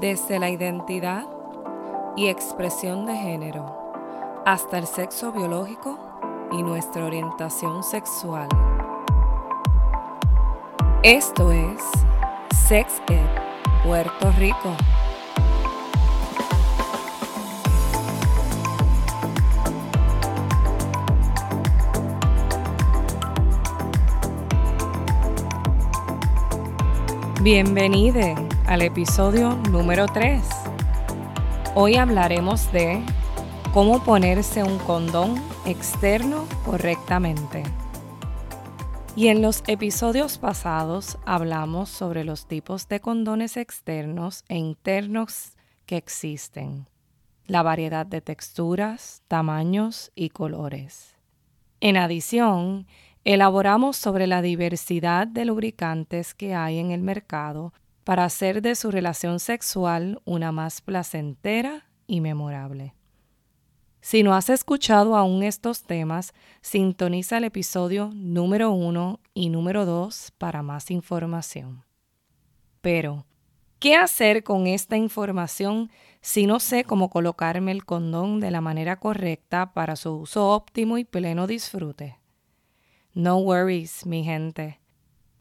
Desde la identidad y expresión de género hasta el sexo biológico y nuestra orientación sexual. Esto es Sex Ed Puerto Rico. Bienvenide al episodio número 3. Hoy hablaremos de cómo ponerse un condón externo correctamente. Y en los episodios pasados hablamos sobre los tipos de condones externos e internos que existen, la variedad de texturas, tamaños y colores. En adición, elaboramos sobre la diversidad de lubricantes que hay en el mercado para hacer de su relación sexual una más placentera y memorable. Si no has escuchado aún estos temas, sintoniza el episodio número 1 y número 2 para más información. Pero, ¿qué hacer con esta información si no sé cómo colocarme el condón de la manera correcta para su uso óptimo y pleno disfrute? No worries, mi gente.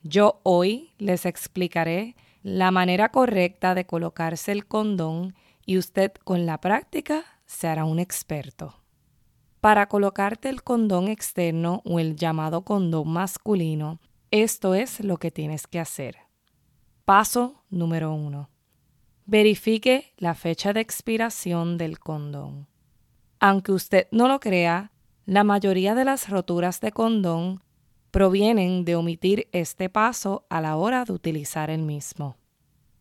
Yo hoy les explicaré la manera correcta de colocarse el condón y usted con la práctica se hará un experto. Para colocarte el condón externo o el llamado condón masculino, esto es lo que tienes que hacer. Paso número uno. Verifique la fecha de expiración del condón. Aunque usted no lo crea, la mayoría de las roturas de condón provienen de omitir este paso a la hora de utilizar el mismo.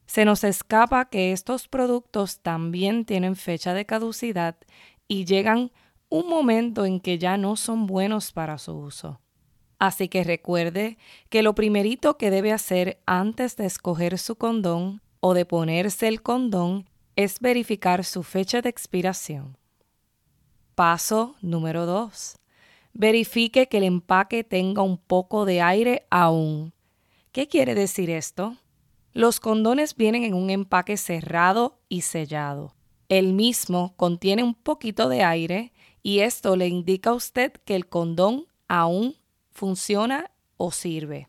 Se nos escapa que estos productos también tienen fecha de caducidad y llegan un momento en que ya no son buenos para su uso. Así que recuerde que lo primerito que debe hacer antes de escoger su condón o de ponerse el condón es verificar su fecha de expiración. Paso número 2. Verifique que el empaque tenga un poco de aire aún. ¿Qué quiere decir esto? Los condones vienen en un empaque cerrado y sellado. El mismo contiene un poquito de aire y esto le indica a usted que el condón aún funciona o sirve.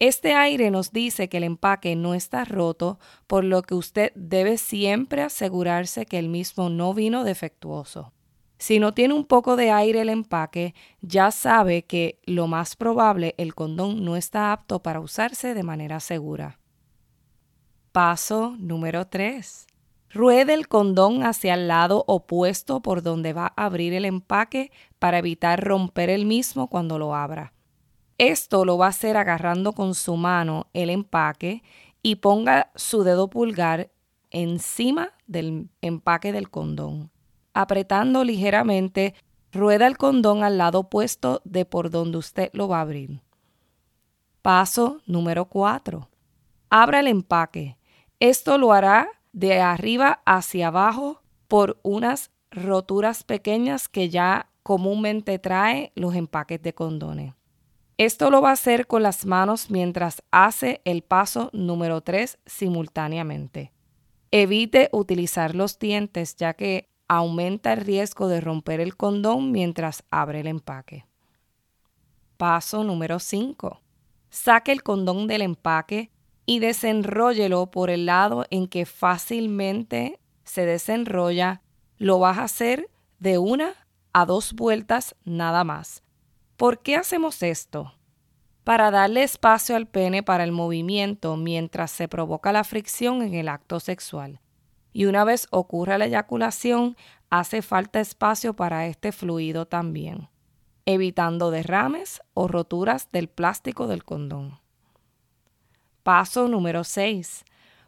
Este aire nos dice que el empaque no está roto, por lo que usted debe siempre asegurarse que el mismo no vino defectuoso. Si no tiene un poco de aire el empaque, ya sabe que lo más probable el condón no está apto para usarse de manera segura. Paso número 3. Ruede el condón hacia el lado opuesto por donde va a abrir el empaque para evitar romper el mismo cuando lo abra. Esto lo va a hacer agarrando con su mano el empaque y ponga su dedo pulgar encima del empaque del condón apretando ligeramente, rueda el condón al lado opuesto de por donde usted lo va a abrir. Paso número 4. Abra el empaque. Esto lo hará de arriba hacia abajo por unas roturas pequeñas que ya comúnmente trae los empaques de condones. Esto lo va a hacer con las manos mientras hace el paso número 3 simultáneamente. Evite utilizar los dientes ya que aumenta el riesgo de romper el condón mientras abre el empaque. Paso número 5. Saque el condón del empaque y desenróllelo por el lado en que fácilmente se desenrolla. Lo vas a hacer de una a dos vueltas nada más. ¿Por qué hacemos esto? Para darle espacio al pene para el movimiento mientras se provoca la fricción en el acto sexual y una vez ocurra la eyaculación, hace falta espacio para este fluido también, evitando derrames o roturas del plástico del condón. Paso número 6.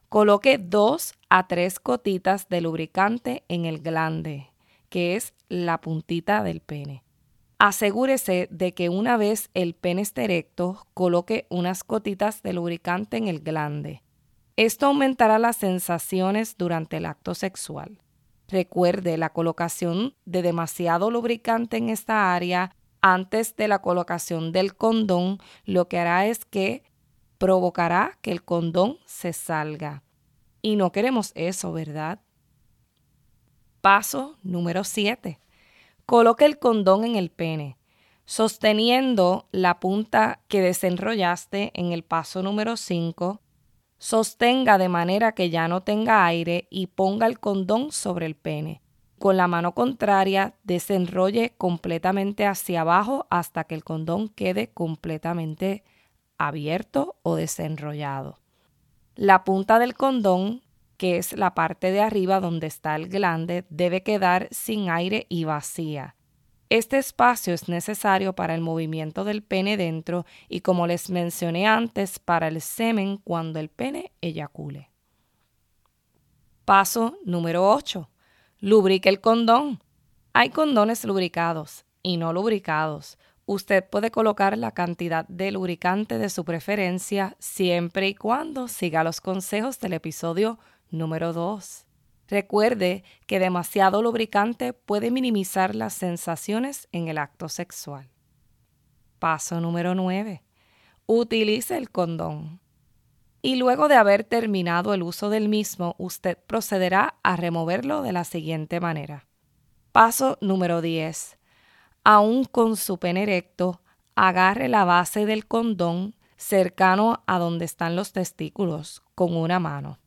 Coloque dos a tres gotitas de lubricante en el glande, que es la puntita del pene. Asegúrese de que una vez el pene esté erecto, coloque unas gotitas de lubricante en el glande esto aumentará las sensaciones durante el acto sexual. Recuerde, la colocación de demasiado lubricante en esta área antes de la colocación del condón lo que hará es que provocará que el condón se salga. Y no queremos eso, ¿verdad? Paso número 7. Coloque el condón en el pene, sosteniendo la punta que desenrollaste en el paso número 5. Sostenga de manera que ya no tenga aire y ponga el condón sobre el pene. Con la mano contraria, desenrolle completamente hacia abajo hasta que el condón quede completamente abierto o desenrollado. La punta del condón que es la parte de arriba donde está el glande, debe quedar sin aire y vacía. Este espacio es necesario para el movimiento del pene dentro y como les mencioné antes, para el semen cuando el pene eyacule. Paso número 8. Lubrique el condón. Hay condones lubricados y no lubricados. Usted puede colocar la cantidad de lubricante de su preferencia siempre y cuando siga los consejos del episodio Número 2. Recuerde que demasiado lubricante puede minimizar las sensaciones en el acto sexual. Paso número 9. Utilice el condón. Y luego de haber terminado el uso del mismo, usted procederá a removerlo de la siguiente manera. Paso número 10. Aún con su pene erecto, agarre la base del condón cercano a donde están los testículos con una mano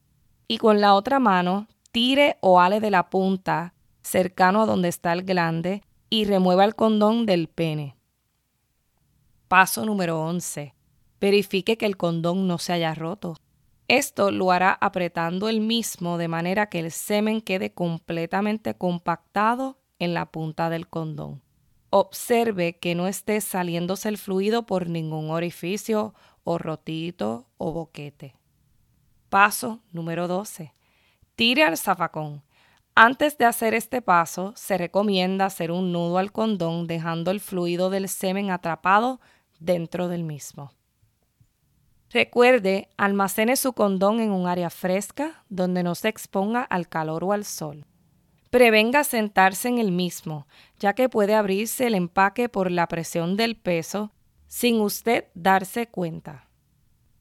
y con la otra mano tire o ale de la punta cercano a donde está el glande y remueva el condón del pene. Paso número 11. Verifique que el condón no se haya roto. Esto lo hará apretando el mismo de manera que el semen quede completamente compactado en la punta del condón. Observe que no esté saliéndose el fluido por ningún orificio o rotito o boquete. Paso número 12. Tire al zafacón. Antes de hacer este paso, se recomienda hacer un nudo al condón dejando el fluido del semen atrapado dentro del mismo. Recuerde, almacene su condón en un área fresca donde no se exponga al calor o al sol. Prevenga sentarse en el mismo, ya que puede abrirse el empaque por la presión del peso sin usted darse cuenta.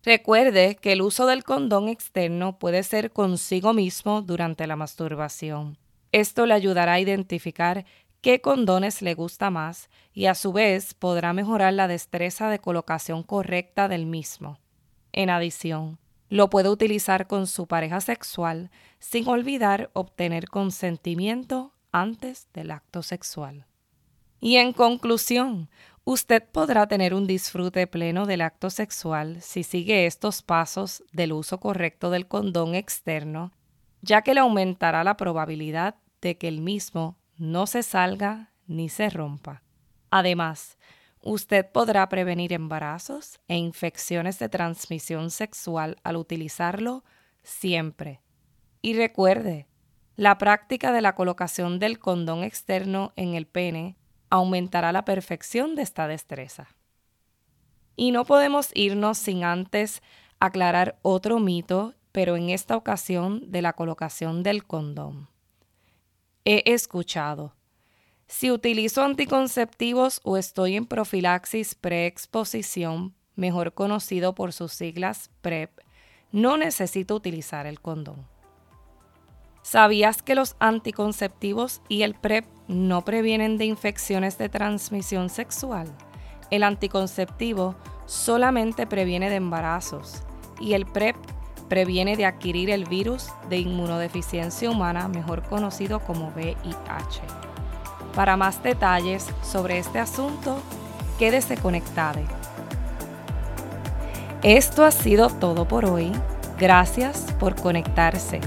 Recuerde que el uso del condón externo puede ser consigo mismo durante la masturbación. Esto le ayudará a identificar qué condones le gusta más y a su vez podrá mejorar la destreza de colocación correcta del mismo. En adición, lo puede utilizar con su pareja sexual sin olvidar obtener consentimiento antes del acto sexual. Y en conclusión, Usted podrá tener un disfrute pleno del acto sexual si sigue estos pasos del uso correcto del condón externo, ya que le aumentará la probabilidad de que el mismo no se salga ni se rompa. Además, usted podrá prevenir embarazos e infecciones de transmisión sexual al utilizarlo siempre. Y recuerde, la práctica de la colocación del condón externo en el pene aumentará la perfección de esta destreza. Y no podemos irnos sin antes aclarar otro mito, pero en esta ocasión de la colocación del condón. He escuchado, si utilizo anticonceptivos o estoy en profilaxis preexposición, mejor conocido por sus siglas PrEP, no necesito utilizar el condón. ¿Sabías que los anticonceptivos y el PrEP no previenen de infecciones de transmisión sexual? El anticonceptivo solamente previene de embarazos y el PrEP previene de adquirir el virus de inmunodeficiencia humana, mejor conocido como VIH. Para más detalles sobre este asunto, quédese conectado. Esto ha sido todo por hoy. Gracias por conectarse.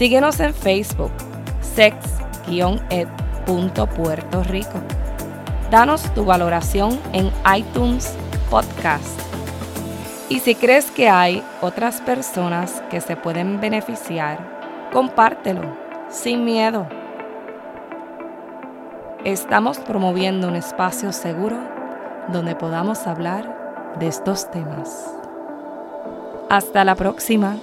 Síguenos en Facebook, sex-ed.puerto Rico. Danos tu valoración en iTunes Podcast. Y si crees que hay otras personas que se pueden beneficiar, compártelo sin miedo. Estamos promoviendo un espacio seguro donde podamos hablar de estos temas. Hasta la próxima.